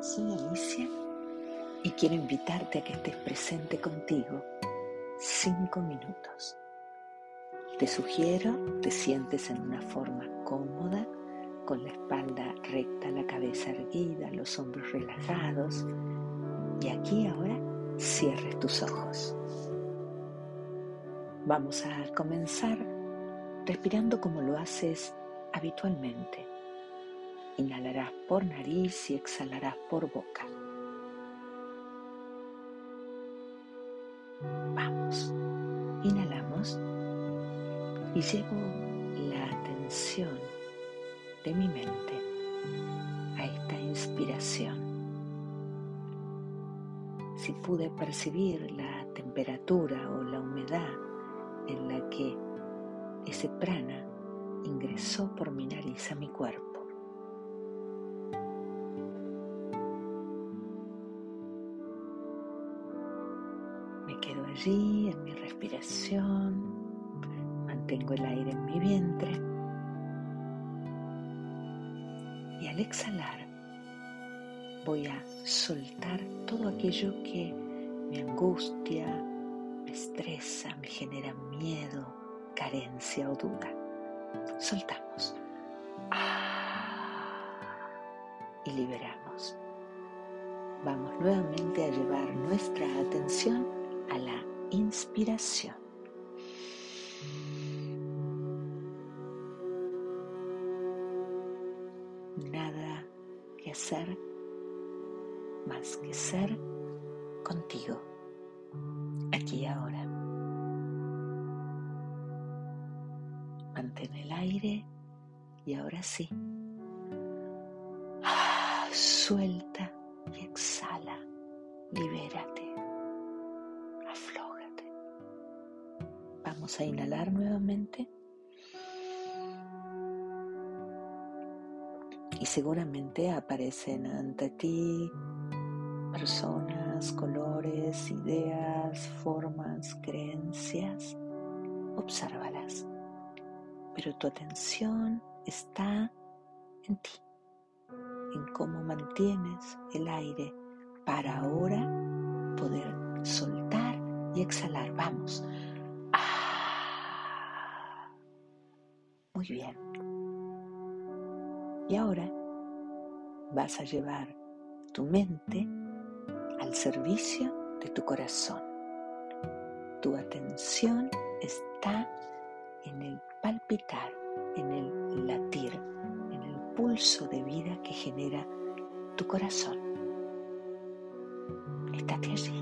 Soy y quiero invitarte a que estés presente contigo cinco minutos. Te sugiero te sientes en una forma cómoda, con la espalda recta, la cabeza erguida, los hombros relajados y aquí ahora cierres tus ojos. Vamos a comenzar respirando como lo haces habitualmente. Inhalarás por nariz y exhalarás por boca. Vamos, inhalamos y llevo la atención de mi mente a esta inspiración. Si pude percibir la temperatura o la humedad en la que ese prana ingresó por mi nariz a mi cuerpo. Allí en mi respiración, mantengo el aire en mi vientre y al exhalar voy a soltar todo aquello que me angustia, me estresa, me genera miedo, carencia o duda. Soltamos. Y liberamos. Vamos nuevamente a llevar nuestra atención a la inspiración. Nada que hacer más que ser contigo, aquí y ahora. Mantén el aire y ahora sí. Suelta y exhala. Libérate. Vamos a inhalar nuevamente. Y seguramente aparecen ante ti personas, colores, ideas, formas, creencias. Obsérvalas. Pero tu atención está en ti, en cómo mantienes el aire para ahora poder soltar y exhalar. Vamos. Muy bien. Y ahora vas a llevar tu mente al servicio de tu corazón. Tu atención está en el palpitar, en el latir, en el pulso de vida que genera tu corazón. Estate allí.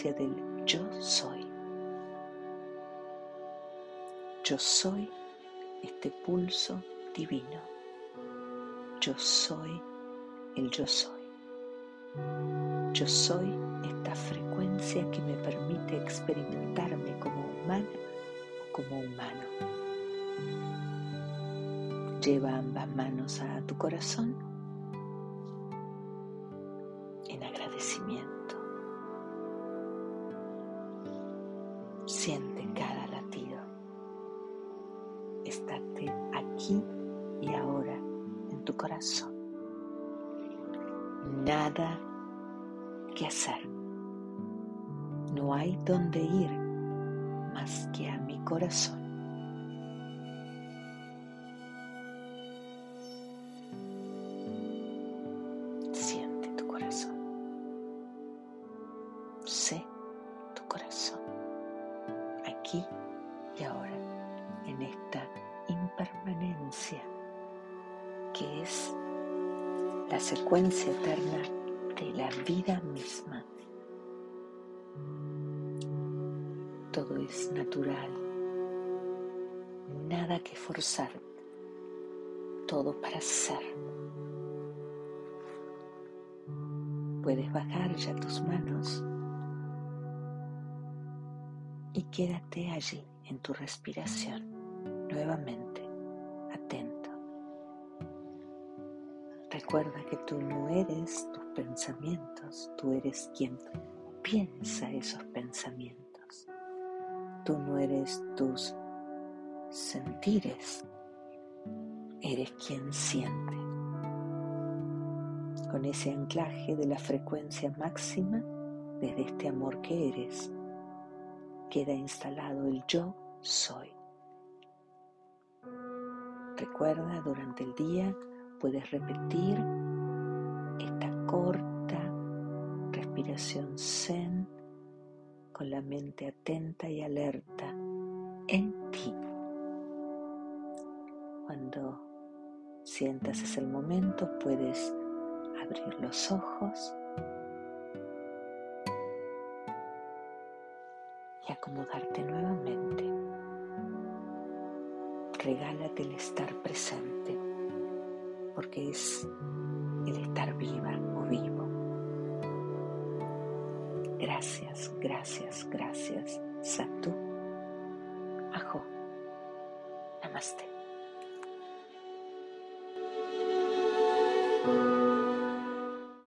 Del yo soy. Yo soy este pulso divino. Yo soy el yo soy. Yo soy esta frecuencia que me permite experimentarme como humano o como humano. Lleva ambas manos a tu corazón en agradecimiento. Siente cada latido. Estate aquí y ahora en tu corazón. Nada que hacer. No hay donde ir más que a mi corazón. Y ahora, en esta impermanencia que es la secuencia eterna de la vida misma. Todo es natural, nada que forzar, todo para ser. Puedes bajar ya tus manos y quédate allí en tu respiración, nuevamente atento. Recuerda que tú no eres tus pensamientos, tú eres quien piensa esos pensamientos. Tú no eres tus sentires, eres quien siente. Con ese anclaje de la frecuencia máxima, desde este amor que eres, queda instalado el yo soy. Recuerda, durante el día puedes repetir esta corta respiración zen con la mente atenta y alerta en ti. Cuando sientas es el momento, puedes abrir los ojos acomodarte nuevamente. Regálate el estar presente, porque es el estar viva o vivo. Gracias, gracias, gracias. Satu. Ajo. Namaste.